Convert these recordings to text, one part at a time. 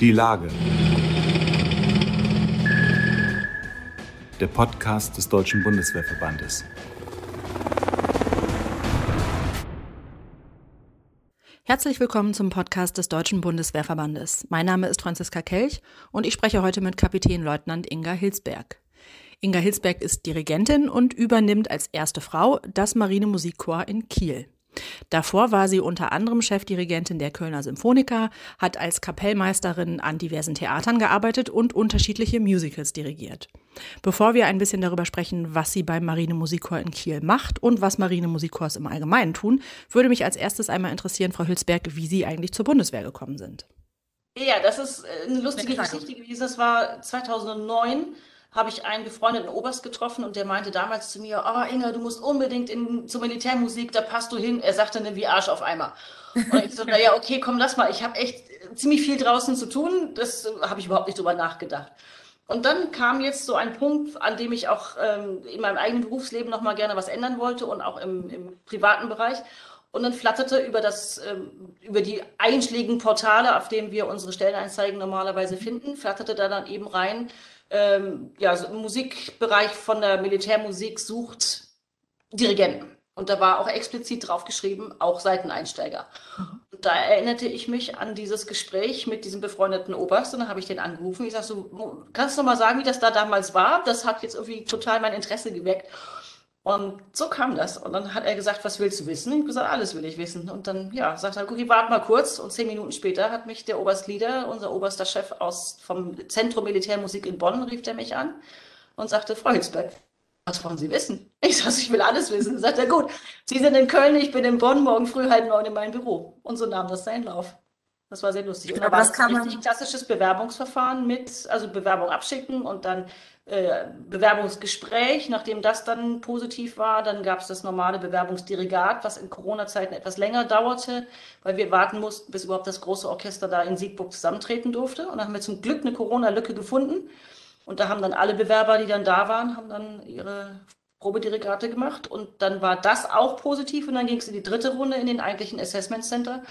Die Lage. Der Podcast des Deutschen Bundeswehrverbandes. Herzlich willkommen zum Podcast des Deutschen Bundeswehrverbandes. Mein Name ist Franziska Kelch und ich spreche heute mit Kapitänleutnant Inga Hilsberg. Inga Hilsberg ist Dirigentin und übernimmt als erste Frau das Marine Musikchor in Kiel. Davor war sie unter anderem Chefdirigentin der Kölner Symphoniker, hat als Kapellmeisterin an diversen Theatern gearbeitet und unterschiedliche Musicals dirigiert. Bevor wir ein bisschen darüber sprechen, was sie beim Marine Musikchor in Kiel macht und was Marine Musikchors im Allgemeinen tun, würde mich als erstes einmal interessieren, Frau Hülsberg, wie Sie eigentlich zur Bundeswehr gekommen sind. Ja, das ist eine lustige Geschichte gewesen. Das war 2009 habe ich einen befreundeten Oberst getroffen und der meinte damals zu mir, oh Inga, du musst unbedingt in, zur Militärmusik, da passt du hin. Er sagte dann wie Arsch auf Eimer. Und ich so, naja, okay, komm, lass mal, ich habe echt ziemlich viel draußen zu tun, das habe ich überhaupt nicht drüber nachgedacht. Und dann kam jetzt so ein Punkt, an dem ich auch ähm, in meinem eigenen Berufsleben noch mal gerne was ändern wollte und auch im, im privaten Bereich. Und dann flatterte über, das, ähm, über die einschlägigen Portale, auf denen wir unsere Stellenanzeigen normalerweise finden, flatterte da dann eben rein, ähm, ja, so im Musikbereich von der Militärmusik sucht Dirigenten. Und da war auch explizit drauf geschrieben, auch Seiteneinsteiger. Mhm. Und da erinnerte ich mich an dieses Gespräch mit diesem befreundeten Oberst und dann habe ich den angerufen. Ich sage so, kannst du noch mal sagen, wie das da damals war? Das hat jetzt irgendwie total mein Interesse geweckt. Und so kam das. Und dann hat er gesagt, was willst du wissen? Ich habe gesagt, alles will ich wissen. Und dann, ja, sagt er, guck, warte mal kurz. Und zehn Minuten später hat mich der Oberstlieder, unser oberster Chef aus, vom Zentrum Militärmusik in Bonn, rief der mich an und sagte, Frau Hilsberg, was wollen Sie wissen? Ich sage, ich will alles wissen. Dann sagt er, gut, Sie sind in Köln, ich bin in Bonn, morgen früh halb neun in meinem Büro. Und so nahm das seinen Lauf. Das war sehr lustig. Und da war das ein richtig klassisches Bewerbungsverfahren mit, also Bewerbung abschicken und dann äh, Bewerbungsgespräch. Nachdem das dann positiv war, dann gab es das normale Bewerbungsdirigat, was in Corona-Zeiten etwas länger dauerte, weil wir warten mussten, bis überhaupt das große Orchester da in Siegburg zusammentreten durfte. Und dann haben wir zum Glück eine Corona-Lücke gefunden. Und da haben dann alle Bewerber, die dann da waren, haben dann ihre Probedirigate gemacht. Und dann war das auch positiv. Und dann ging es in die dritte Runde in den eigentlichen Assessment Center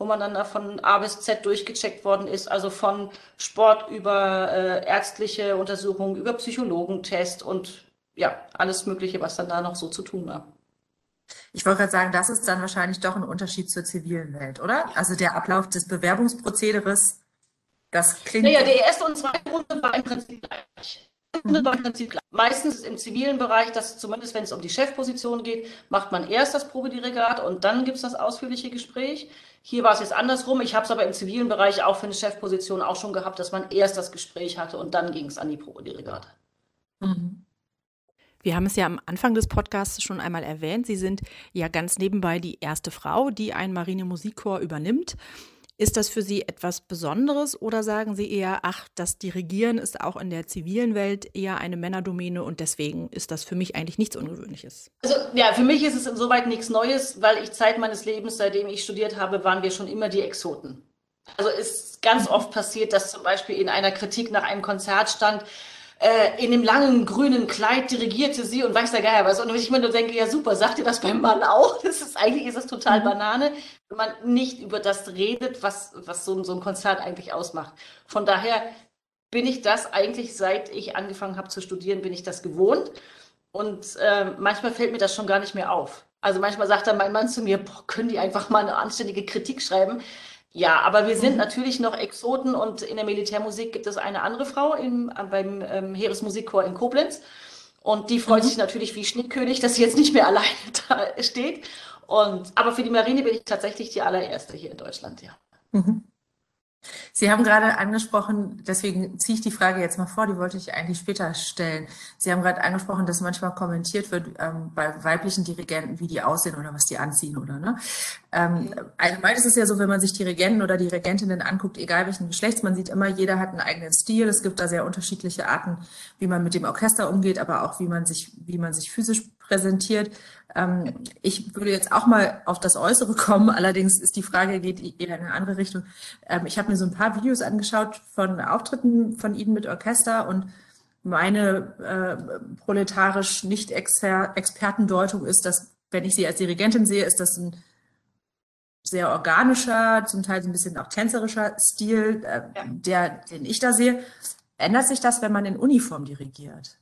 wo man dann von A bis Z durchgecheckt worden ist, also von Sport über äh, ärztliche Untersuchungen, über Psychologentest und ja, alles Mögliche, was dann da noch so zu tun war. Ich wollte gerade sagen, das ist dann wahrscheinlich doch ein Unterschied zur zivilen Welt, oder? Also der Ablauf des Bewerbungsprozederes, das klingt. Naja, die erste und zweite Runde war im Prinzip gleich. Meistens im zivilen Bereich, dass zumindest wenn es um die Chefposition geht, macht man erst das Probedirigat und dann gibt es das ausführliche Gespräch. Hier war es jetzt andersrum. Ich habe es aber im zivilen Bereich auch für eine Chefposition auch schon gehabt, dass man erst das Gespräch hatte und dann ging es an die Probedirigate. Mhm. Wir haben es ja am Anfang des Podcasts schon einmal erwähnt. Sie sind ja ganz nebenbei die erste Frau, die ein Marine Musikchor übernimmt. Ist das für Sie etwas Besonderes oder sagen Sie eher, ach, das Dirigieren ist auch in der zivilen Welt eher eine Männerdomäne und deswegen ist das für mich eigentlich nichts Ungewöhnliches? Also ja, für mich ist es insoweit nichts Neues, weil ich Zeit meines Lebens, seitdem ich studiert habe, waren wir schon immer die Exoten. Also ist ganz oft passiert, dass zum Beispiel in einer Kritik nach einem Konzert stand, äh, in dem langen grünen Kleid dirigierte sie und weiß der Geier was. Und ich mir nur denke, ja super, sagt ihr das beim Mann auch? Das ist eigentlich ist das total mhm. Banane, wenn man nicht über das redet, was, was so, so ein Konzert eigentlich ausmacht. Von daher bin ich das eigentlich, seit ich angefangen habe zu studieren, bin ich das gewohnt. Und äh, manchmal fällt mir das schon gar nicht mehr auf. Also manchmal sagt dann mein Mann zu mir, boah, können die einfach mal eine anständige Kritik schreiben? Ja, aber wir sind mhm. natürlich noch Exoten und in der Militärmusik gibt es eine andere Frau im, beim ähm, Heeresmusikchor in Koblenz. Und die freut mhm. sich natürlich wie Schneekönig, dass sie jetzt nicht mehr alleine da steht. Und, aber für die Marine bin ich tatsächlich die allererste hier in Deutschland, ja. Mhm. Sie haben gerade angesprochen, deswegen ziehe ich die Frage jetzt mal vor, die wollte ich eigentlich später stellen. Sie haben gerade angesprochen, dass manchmal kommentiert wird ähm, bei weiblichen Dirigenten, wie die aussehen oder was die anziehen oder ne? Ähm, allgemein ist es ja so, wenn man sich Dirigenten oder Dirigentinnen anguckt, egal welchen Geschlechts, man sieht immer, jeder hat einen eigenen Stil. Es gibt da sehr unterschiedliche Arten, wie man mit dem Orchester umgeht, aber auch wie man sich, wie man sich physisch präsentiert. Ähm, ich würde jetzt auch mal auf das Äußere kommen, allerdings ist die Frage, geht eher in eine andere Richtung. Ähm, ich habe mir so ein paar Videos angeschaut von Auftritten von Ihnen mit Orchester und meine äh, proletarisch nicht Expertendeutung ist, dass, wenn ich Sie als Dirigentin sehe, ist das ein sehr organischer, zum Teil so ein bisschen auch tänzerischer Stil, äh, ja. der, den ich da sehe. Ändert sich das, wenn man in Uniform dirigiert?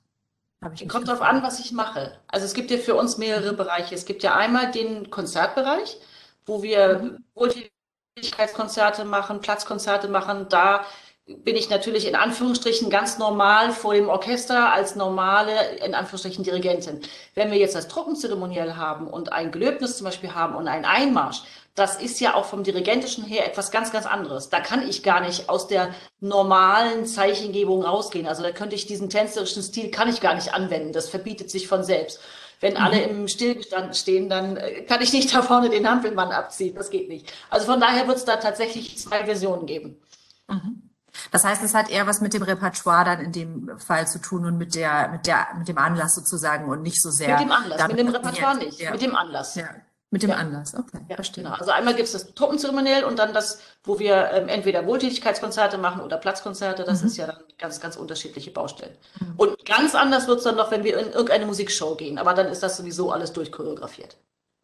Kommt darauf an, was ich mache. Also es gibt ja für uns mehrere Bereiche. Es gibt ja einmal den Konzertbereich, wo wir mhm. Wohltätigkeitskonzerte machen, Platzkonzerte machen. Da bin ich natürlich in Anführungsstrichen ganz normal vor dem Orchester als normale, in Anführungsstrichen, Dirigentin. Wenn wir jetzt das Truppenzeremoniell haben und ein Gelöbnis zum Beispiel haben und einen Einmarsch, das ist ja auch vom Dirigentischen her etwas ganz, ganz anderes. Da kann ich gar nicht aus der normalen Zeichengebung rausgehen. Also da könnte ich diesen tänzerischen Stil kann ich gar nicht anwenden. Das verbietet sich von selbst. Wenn mhm. alle im Stillstand stehen, dann äh, kann ich nicht da vorne den Hampelmann abziehen. Das geht nicht. Also von daher wird es da tatsächlich zwei Versionen geben. Mhm. Das heißt, es hat eher was mit dem Repertoire dann in dem Fall zu tun und mit der, mit der, mit dem Anlass sozusagen und nicht so sehr. Mit dem Anlass, mit dem Repertoire nicht, ja. mit dem Anlass. Ja. Mit dem ja. Anlass, okay, ja, verstehe. Genau. Also einmal gibt es das Truppenzeremoniell und dann das, wo wir ähm, entweder Wohltätigkeitskonzerte machen oder Platzkonzerte. Das mhm. ist ja dann ganz, ganz unterschiedliche Baustellen. Mhm. Und ganz anders wird es dann noch, wenn wir in irgendeine Musikshow gehen. Aber dann ist das sowieso alles durchchoreografiert.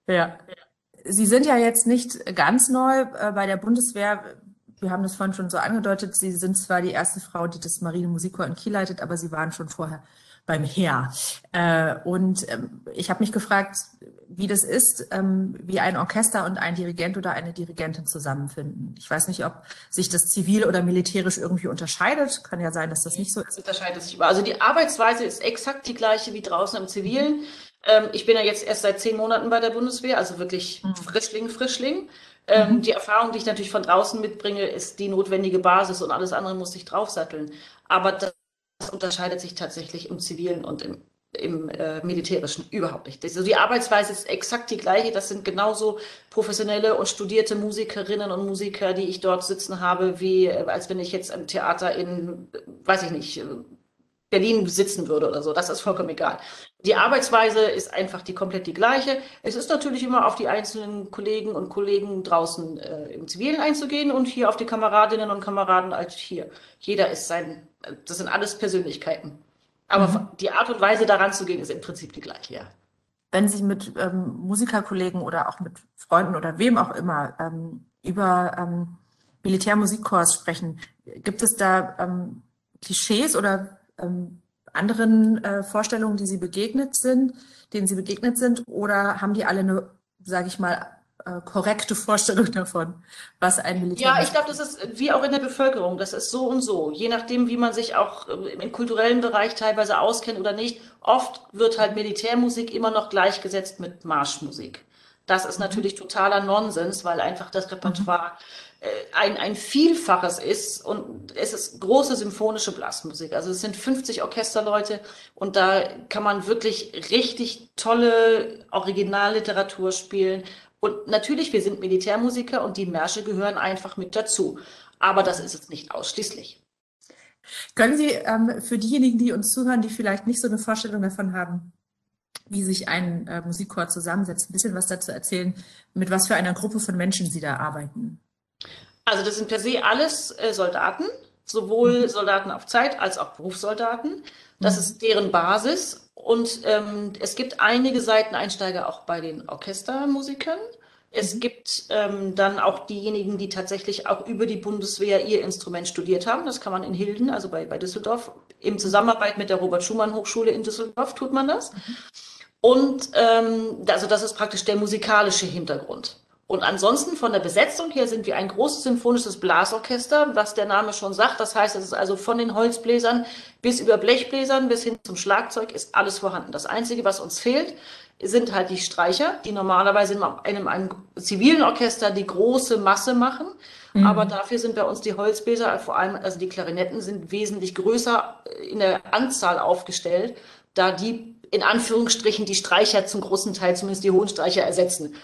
Ja. Sie sind ja jetzt nicht ganz neu äh, bei der Bundeswehr wir haben das vorhin schon so angedeutet, Sie sind zwar die erste Frau, die das Marine Musikchor in Kiel leitet, aber Sie waren schon vorher beim Heer. Äh, und ähm, ich habe mich gefragt, wie das ist, ähm, wie ein Orchester und ein Dirigent oder eine Dirigentin zusammenfinden. Ich weiß nicht, ob sich das zivil oder militärisch irgendwie unterscheidet. Kann ja sein, dass das nicht so ist. Das unterscheidet sich über. Also die Arbeitsweise ist exakt die gleiche wie draußen im Zivilen. Mhm. Ich bin ja jetzt erst seit zehn Monaten bei der Bundeswehr, also wirklich mhm. Frischling, Frischling. Ähm, mhm. Die Erfahrung, die ich natürlich von draußen mitbringe, ist die notwendige Basis und alles andere muss ich draufsatteln. Aber das, unterscheidet sich tatsächlich im Zivilen und im, im äh, Militärischen überhaupt nicht. Also die Arbeitsweise ist exakt die gleiche. Das sind genauso professionelle und studierte Musikerinnen und Musiker, die ich dort sitzen habe, wie äh, als wenn ich jetzt im Theater in, weiß ich nicht, Berlin sitzen würde oder so. Das ist vollkommen egal. Die Arbeitsweise ist einfach die komplett die gleiche. Es ist natürlich immer auf die einzelnen Kollegen und Kollegen draußen äh, im Zivilen einzugehen und hier auf die Kameradinnen und Kameraden als hier. Jeder ist sein, das sind alles Persönlichkeiten. Aber mhm. die Art und Weise daran zu gehen, ist im Prinzip die gleiche, ja. Wenn Sie mit ähm, Musikerkollegen oder auch mit Freunden oder wem auch immer ähm, über ähm, Militärmusikkurs sprechen, gibt es da ähm, Klischees oder ähm, anderen äh, Vorstellungen, die Sie begegnet sind, denen Sie begegnet sind, oder haben die alle eine, sage ich mal, äh, korrekte Vorstellung davon, was ein Militär Ja, ich glaube, das ist wie auch in der Bevölkerung, das ist so und so, je nachdem, wie man sich auch äh, im kulturellen Bereich teilweise auskennt oder nicht. Oft wird halt Militärmusik immer noch gleichgesetzt mit Marschmusik. Das ist mhm. natürlich totaler Nonsens, weil einfach das Repertoire äh, ein, ein Vielfaches ist und es ist große symphonische Blasmusik. Also es sind 50 Orchesterleute und da kann man wirklich richtig tolle Originalliteratur spielen. Und natürlich, wir sind Militärmusiker und die Märsche gehören einfach mit dazu. Aber das ist es nicht ausschließlich. Können Sie ähm, für diejenigen, die uns zuhören, die vielleicht nicht so eine Vorstellung davon haben, wie sich ein äh, Musikchor zusammensetzt, ein bisschen was dazu erzählen, mit was für einer Gruppe von Menschen Sie da arbeiten? Also das sind per se alles äh, Soldaten, sowohl mhm. Soldaten auf Zeit als auch Berufssoldaten. Das mhm. ist deren Basis. Und ähm, es gibt einige Seiteneinsteiger auch bei den Orchestermusikern. Es mhm. gibt ähm, dann auch diejenigen, die tatsächlich auch über die Bundeswehr ihr Instrument studiert haben. Das kann man in Hilden, also bei, bei Düsseldorf, im Zusammenarbeit mit der Robert-Schumann-Hochschule in Düsseldorf tut man das. Mhm. Und ähm, also das ist praktisch der musikalische Hintergrund. Und ansonsten von der Besetzung her sind wir ein großes symphonisches Blasorchester, was der Name schon sagt. Das heißt, es ist also von den Holzbläsern bis über Blechbläsern bis hin zum Schlagzeug ist alles vorhanden. Das Einzige, was uns fehlt, sind halt die Streicher, die normalerweise in einem, einem zivilen Orchester die große Masse machen. Mhm. Aber dafür sind bei uns die Holzbläser, vor allem also die Klarinetten, sind wesentlich größer in der Anzahl aufgestellt, da die in Anführungsstrichen die Streicher zum großen Teil, zumindest die hohen Streicher, ersetzen.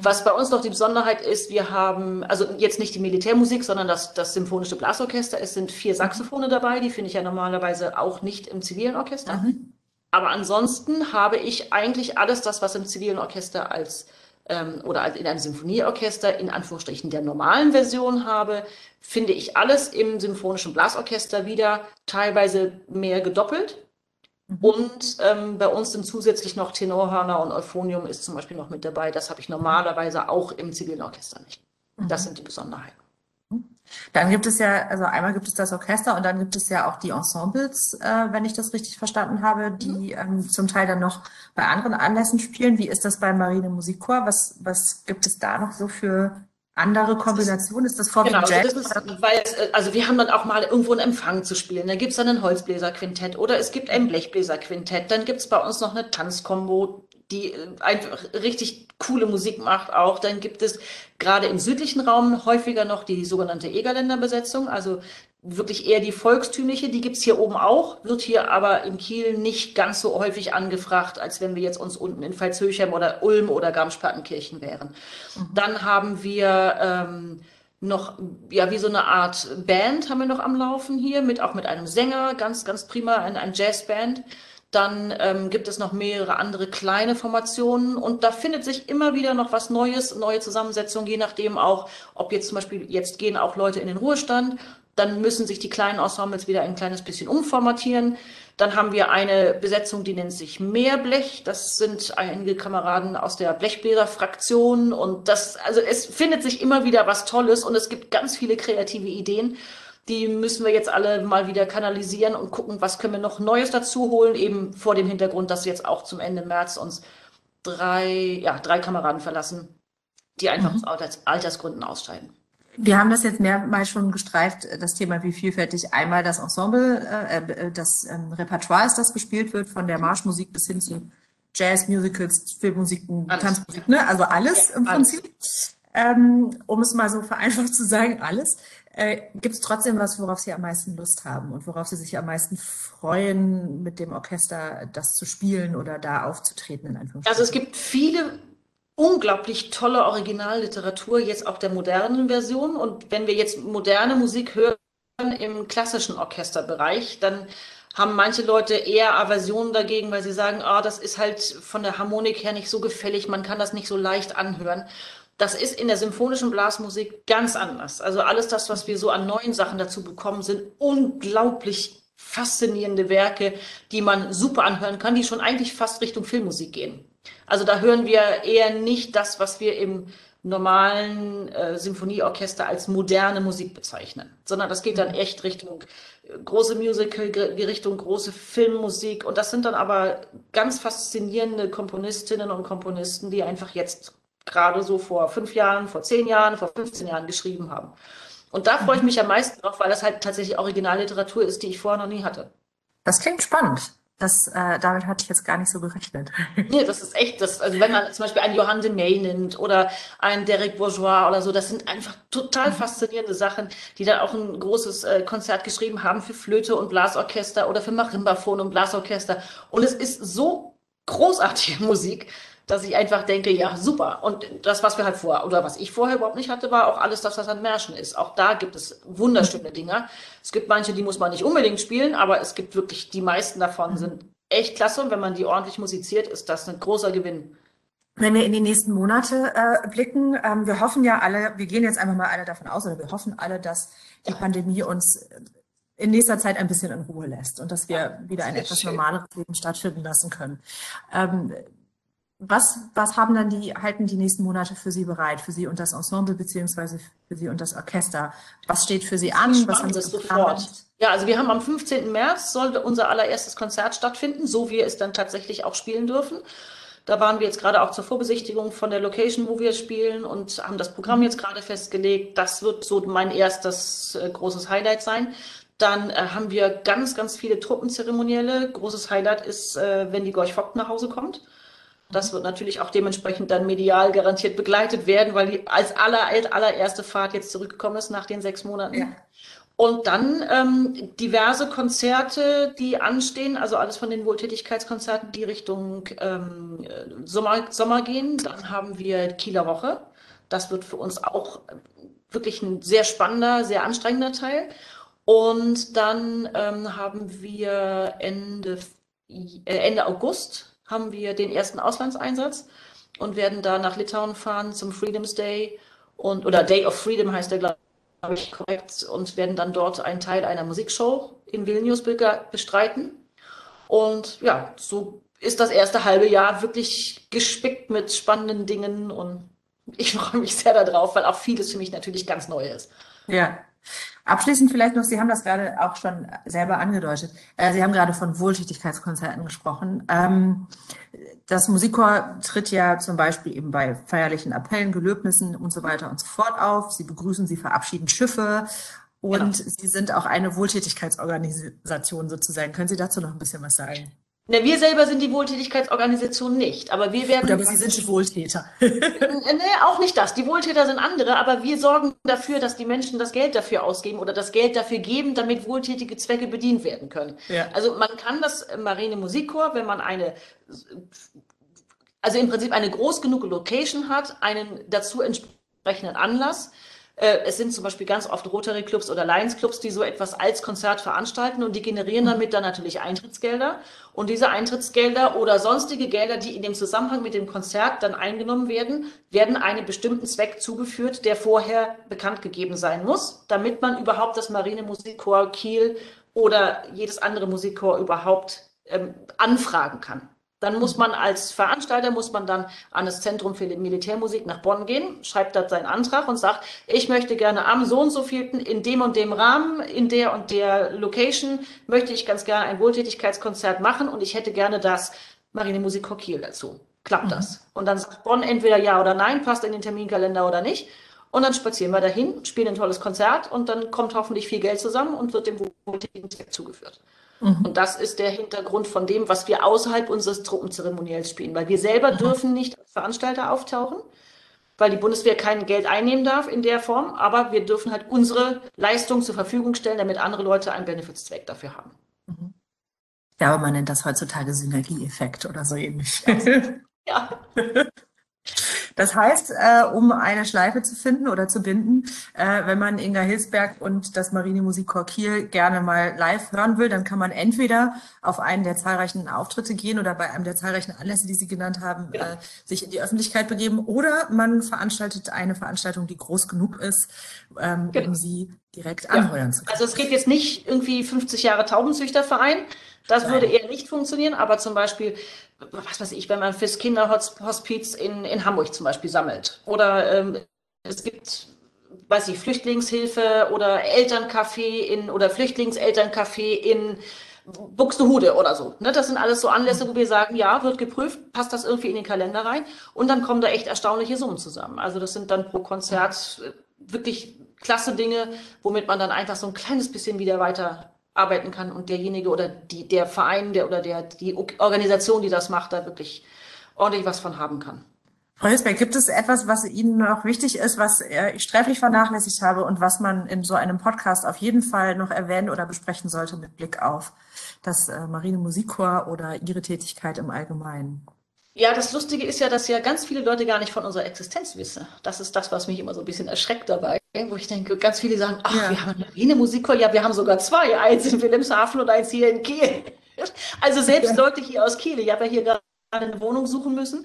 Was bei uns noch die Besonderheit ist, wir haben, also jetzt nicht die Militärmusik, sondern das, das symphonische Blasorchester. Es sind vier Saxophone dabei, die finde ich ja normalerweise auch nicht im zivilen Orchester. Mhm. Aber ansonsten habe ich eigentlich alles das, was im zivilen Orchester als ähm, oder in einem Symphonieorchester in Anführungsstrichen der normalen Version habe, finde ich alles im symphonischen Blasorchester wieder, teilweise mehr gedoppelt. Mhm. Und ähm, bei uns sind zusätzlich noch Tenorhörner und Euphonium ist zum Beispiel noch mit dabei. Das habe ich normalerweise auch im zivilen Orchester nicht. Das mhm. sind die Besonderheiten. Dann gibt es ja, also einmal gibt es das Orchester und dann gibt es ja auch die Ensembles, äh, wenn ich das richtig verstanden habe, die mhm. ähm, zum Teil dann noch bei anderen Anlässen spielen. Wie ist das beim Marine Musikchor? Was, was gibt es da noch so für andere Kombinationen? Ist das vorwiegend genau, Jazz? Also, ist, weil äh, also wir haben dann auch mal irgendwo einen Empfang zu spielen. Da gibt es dann ein Holzbläserquintett oder es gibt ein Blechbläserquintett. Dann gibt es bei uns noch eine Tanzkombo, die äh, einfach richtig coole Musik macht auch. Dann gibt es gerade im südlichen Raum häufiger noch die sogenannte Egerländer Besetzung, also wirklich eher die volkstümliche, die gibt's hier oben auch, wird hier aber in Kiel nicht ganz so häufig angefragt, als wenn wir jetzt uns unten in Pfalzhöchheim oder Ulm oder Garmisch-Partenkirchen wären. Mhm. Dann haben wir ähm, noch, ja, wie so eine Art Band haben wir noch am Laufen hier, mit auch mit einem Sänger, ganz, ganz prima, ein, ein Jazzband. Dann ähm, gibt es noch mehrere andere kleine Formationen und da findet sich immer wieder noch was Neues, neue Zusammensetzungen, je nachdem auch, ob jetzt zum Beispiel, jetzt gehen auch Leute in den Ruhestand, dann müssen sich die kleinen Ensembles wieder ein kleines bisschen umformatieren. Dann haben wir eine Besetzung, die nennt sich Meerblech. Das sind einige Kameraden aus der Blechbläser-Fraktion. Und das, also es findet sich immer wieder was Tolles und es gibt ganz viele kreative Ideen. Die müssen wir jetzt alle mal wieder kanalisieren und gucken, was können wir noch Neues dazu holen, eben vor dem Hintergrund, dass jetzt auch zum Ende März uns drei, ja, drei Kameraden verlassen, die einfach mhm. aus Altersgründen ausscheiden. Wir haben das jetzt mehrmals schon gestreift, das Thema, wie vielfältig einmal das Ensemble, äh, äh, das ähm, Repertoire ist, das gespielt wird, von der Marschmusik bis hin zu Jazz, Musicals, Filmmusiken. Tanzmusik, ne? also alles ja, im Prinzip. Alles. Ähm, um es mal so vereinfacht zu sagen, alles. Äh, Gibt es trotzdem was, worauf Sie am meisten Lust haben und worauf Sie sich am meisten freuen, mit dem Orchester das zu spielen oder da aufzutreten? In also es gibt viele unglaublich tolle Originalliteratur, jetzt auch der modernen Version. Und wenn wir jetzt moderne Musik hören im klassischen Orchesterbereich, dann haben manche Leute eher Aversionen dagegen, weil sie sagen, ah, das ist halt von der Harmonik her nicht so gefällig, man kann das nicht so leicht anhören. Das ist in der symphonischen Blasmusik ganz anders. Also alles das, was wir so an neuen Sachen dazu bekommen, sind unglaublich faszinierende Werke, die man super anhören kann, die schon eigentlich fast Richtung Filmmusik gehen. Also da hören wir eher nicht das, was wir im normalen äh, Symphonieorchester als moderne Musik bezeichnen, sondern das geht dann echt Richtung äh, große Musical, Richtung große Filmmusik und das sind dann aber ganz faszinierende Komponistinnen und Komponisten, die einfach jetzt gerade so vor fünf Jahren, vor zehn Jahren, vor 15 Jahren geschrieben haben. Und da freue ich mich am meisten drauf, weil das halt tatsächlich Originalliteratur ist, die ich vorher noch nie hatte. Das klingt spannend. Das, äh, damit hatte ich jetzt gar nicht so gerechnet. Nee, das ist echt, das, also wenn man zum Beispiel einen Johann de May nimmt oder einen Derek Bourgeois oder so, das sind einfach total mhm. faszinierende Sachen, die dann auch ein großes äh, Konzert geschrieben haben für Flöte und Blasorchester oder für Marimbaphon und Blasorchester. Und es ist so großartige Musik, dass ich einfach denke, ja, super. Und das, was wir halt vorher, oder was ich vorher überhaupt nicht hatte, war auch alles das, was an Märschen ist. Auch da gibt es wunderschöne Dinger. Es gibt manche, die muss man nicht unbedingt spielen, aber es gibt wirklich, die meisten davon sind echt klasse. Und wenn man die ordentlich musiziert, ist das ein großer Gewinn. Wenn wir in die nächsten Monate äh, blicken, ähm, wir hoffen ja alle, wir gehen jetzt einfach mal alle davon aus, oder wir hoffen alle, dass die Pandemie uns in nächster Zeit ein bisschen in Ruhe lässt und dass wir ja, wieder ein etwas schön. normaleres Leben stattfinden lassen können. Ähm, was, was haben dann die, halten die nächsten Monate für Sie bereit, für Sie und das Ensemble beziehungsweise für Sie und das Orchester? Was steht für Sie an? Was haben Sie geplant? Ja, also wir haben am 15. März sollte unser allererstes Konzert stattfinden, so wir es dann tatsächlich auch spielen dürfen. Da waren wir jetzt gerade auch zur Vorbesichtigung von der Location, wo wir spielen und haben das Programm jetzt gerade festgelegt. Das wird so mein erstes äh, großes Highlight sein. Dann äh, haben wir ganz, ganz viele Truppenzeremonielle. Großes Highlight ist, äh, wenn die Gorch Vogt nach Hause kommt. Das wird natürlich auch dementsprechend dann medial garantiert begleitet werden, weil die als aller, allererste Fahrt jetzt zurückgekommen ist nach den sechs Monaten. Ja. Und dann ähm, diverse Konzerte, die anstehen, also alles von den Wohltätigkeitskonzerten, die Richtung ähm, Sommer, Sommer gehen. Dann haben wir Kieler Woche. Das wird für uns auch wirklich ein sehr spannender, sehr anstrengender Teil. Und dann ähm, haben wir Ende, äh, Ende August haben wir den ersten Auslandseinsatz und werden da nach Litauen fahren zum Freedom's Day und oder Day of Freedom heißt der, glaube ich, korrekt, und werden dann dort einen Teil einer Musikshow in Vilnius bestreiten. Und ja, so ist das erste halbe Jahr wirklich gespickt mit spannenden Dingen und ich freue mich sehr darauf, weil auch vieles für mich natürlich ganz neu ist. Ja. Abschließend vielleicht noch, Sie haben das gerade auch schon selber angedeutet. Äh, Sie haben gerade von Wohltätigkeitskonzerten gesprochen. Ähm, das Musikchor tritt ja zum Beispiel eben bei feierlichen Appellen, Gelöbnissen und so weiter und so fort auf. Sie begrüßen, Sie verabschieden Schiffe und genau. Sie sind auch eine Wohltätigkeitsorganisation sozusagen. Können Sie dazu noch ein bisschen was sagen? Ne, wir selber sind die Wohltätigkeitsorganisation nicht, aber wir werden. Gut, aber Sie sind Wohltäter. ne, auch nicht das. Die Wohltäter sind andere, aber wir sorgen dafür, dass die Menschen das Geld dafür ausgeben oder das Geld dafür geben, damit wohltätige Zwecke bedient werden können. Ja. Also man kann das Marine Musikchor, wenn man eine, also im Prinzip eine groß genug Location hat, einen dazu entsprechenden Anlass, äh, es sind zum Beispiel ganz oft Rotary Clubs oder Lions Clubs, die so etwas als Konzert veranstalten und die generieren damit dann natürlich Eintrittsgelder. Und diese Eintrittsgelder oder sonstige Gelder, die in dem Zusammenhang mit dem Konzert dann eingenommen werden, werden einem bestimmten Zweck zugeführt, der vorher bekannt gegeben sein muss, damit man überhaupt das Marine Musikchor Kiel oder jedes andere Musikchor überhaupt ähm, anfragen kann. Dann muss man als Veranstalter, muss man dann an das Zentrum für Militärmusik nach Bonn gehen, schreibt dort seinen Antrag und sagt, ich möchte gerne am so und so vielten in dem und dem Rahmen, in der und der Location, möchte ich ganz gerne ein Wohltätigkeitskonzert machen und ich hätte gerne das Marine Musik Kiel dazu. Klappt mhm. das? Und dann sagt Bonn entweder ja oder nein, passt in den Terminkalender oder nicht. Und dann spazieren wir dahin, spielen ein tolles Konzert und dann kommt hoffentlich viel Geld zusammen und wird dem wohltätigen Zweck zugeführt. Mhm. Und das ist der Hintergrund von dem, was wir außerhalb unseres Truppenzeremoniells spielen, weil wir selber mhm. dürfen nicht als Veranstalter auftauchen, weil die Bundeswehr kein Geld einnehmen darf in der Form, aber wir dürfen halt unsere Leistung zur Verfügung stellen, damit andere Leute einen Benefitszweck dafür haben. Mhm. Ja, aber man nennt das heutzutage Synergieeffekt oder so ähnlich. Ja. Das heißt, äh, um eine Schleife zu finden oder zu binden, äh, wenn man Inga Hilsberg und das Marine Musikchor Kiel gerne mal live hören will, dann kann man entweder auf einen der zahlreichen Auftritte gehen oder bei einem der zahlreichen Anlässe, die Sie genannt haben, äh, sich in die Öffentlichkeit begeben oder man veranstaltet eine Veranstaltung, die groß genug ist, ähm, genau. um sie direkt anheuern ja. zu können. Also es geht jetzt nicht irgendwie 50 Jahre Taubenzüchterverein, das Nein. würde eher nicht funktionieren, aber zum Beispiel, was weiß ich, wenn man fürs Kinderhospiz in, in Hamburg zum Beispiel sammelt. Oder ähm, es gibt, weiß ich, Flüchtlingshilfe oder Elterncafé in oder Flüchtlingselterncafé in Buxtehude oder so. Ne? Das sind alles so Anlässe, wo wir sagen, ja, wird geprüft, passt das irgendwie in den Kalender rein und dann kommen da echt erstaunliche Summen zusammen. Also das sind dann pro Konzert äh, wirklich klasse Dinge, womit man dann einfach so ein kleines bisschen wieder weiter arbeiten kann und derjenige oder die, der Verein der, oder der, die Organisation, die das macht, da wirklich ordentlich was von haben kann. Frau Hilsberg, gibt es etwas, was Ihnen noch wichtig ist, was ich sträflich vernachlässigt habe und was man in so einem Podcast auf jeden Fall noch erwähnen oder besprechen sollte mit Blick auf das äh, Marine Musikchor oder Ihre Tätigkeit im Allgemeinen? Ja, das Lustige ist ja, dass ja ganz viele Leute gar nicht von unserer Existenz wissen. Das ist das, was mich immer so ein bisschen erschreckt dabei, wo ich denke, ganz viele sagen, ach, ja. wir haben eine Musikchor, ja, wir haben sogar zwei, eins in Wilhelmshaven und eins hier in Kiel. Also selbst ja. Leute hier aus Kiel, ich habe ja hier gerade eine Wohnung suchen müssen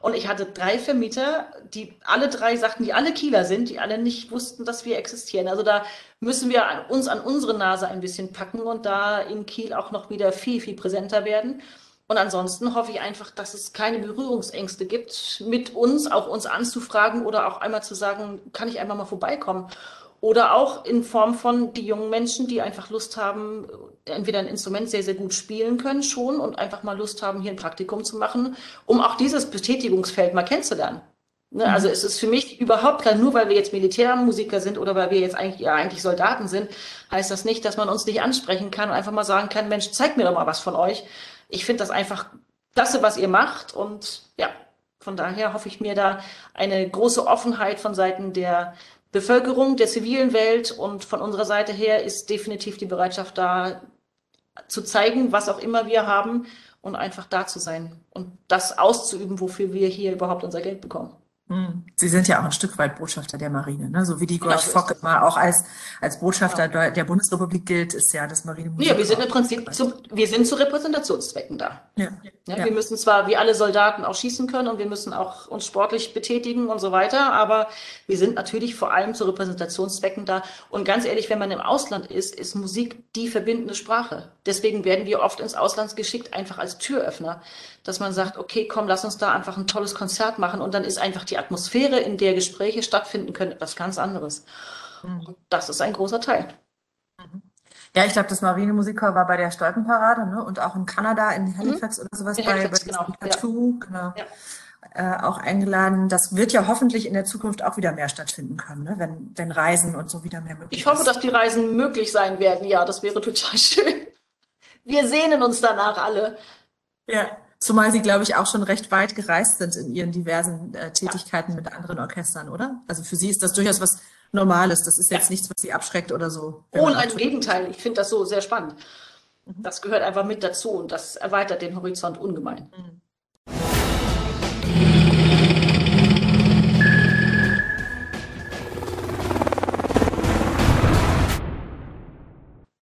und ich hatte drei Vermieter, die alle drei sagten, die alle Kieler sind, die alle nicht wussten, dass wir existieren. Also da müssen wir uns an unsere Nase ein bisschen packen und da in Kiel auch noch wieder viel, viel präsenter werden. Und ansonsten hoffe ich einfach, dass es keine Berührungsängste gibt, mit uns, auch uns anzufragen oder auch einmal zu sagen, kann ich einmal mal vorbeikommen. Oder auch in Form von die jungen Menschen, die einfach Lust haben, entweder ein Instrument sehr, sehr gut spielen können schon und einfach mal Lust haben, hier ein Praktikum zu machen, um auch dieses Betätigungsfeld mal kennenzulernen. Ne? Also es ist für mich überhaupt klar, nur weil wir jetzt Militärmusiker sind oder weil wir jetzt eigentlich, ja, eigentlich Soldaten sind, heißt das nicht, dass man uns nicht ansprechen kann und einfach mal sagen kann, Mensch, zeig mir doch mal was von euch ich finde das einfach klasse, was ihr macht. Und ja, von daher hoffe ich mir da eine große Offenheit von Seiten der Bevölkerung, der zivilen Welt und von unserer Seite her ist definitiv die Bereitschaft da zu zeigen, was auch immer wir haben und einfach da zu sein und das auszuüben, wofür wir hier überhaupt unser Geld bekommen. Hm. Sie sind ja auch ein Stück weit Botschafter der Marine, ne? so wie die George Fock immer auch als, als Botschafter ja. der Bundesrepublik gilt, ist ja das Marinemuseum. Ja, wir sind im Prinzip zu, wir sind zu Repräsentationszwecken da. Ja. Ja, ja. Wir müssen zwar wie alle Soldaten auch schießen können und wir müssen auch uns sportlich betätigen und so weiter, aber wir sind natürlich vor allem zu Repräsentationszwecken da. Und ganz ehrlich, wenn man im Ausland ist, ist Musik die verbindende Sprache. Deswegen werden wir oft ins Ausland geschickt, einfach als Türöffner, dass man sagt, okay, komm, lass uns da einfach ein tolles Konzert machen und dann ist einfach die Atmosphäre, in der Gespräche stattfinden können, etwas ganz anderes. Und mhm. das ist ein großer Teil. Mhm. Ja, ich glaube, das Marinemusiker war bei der Stolpenparade ne? und auch in Kanada, in Halifax mhm. oder sowas, in bei, Halifax, bei genau. Tattoo, ja. genau. Ja. Äh, auch eingeladen. Das wird ja hoffentlich in der Zukunft auch wieder mehr stattfinden können, ne? wenn, wenn Reisen und so wieder mehr möglich Ich hoffe, ist. dass die Reisen möglich sein werden. Ja, das wäre total schön. Wir sehnen uns danach alle. Ja. Zumal Sie, glaube ich, auch schon recht weit gereist sind in Ihren diversen äh, Tätigkeiten ja. mit anderen Orchestern, oder? Also für Sie ist das durchaus was Normales. Das ist jetzt ja. nichts, was Sie abschreckt oder so. Oh, nein, im Gegenteil. Ich finde das so sehr spannend. Mhm. Das gehört einfach mit dazu und das erweitert den Horizont ungemein. Mhm.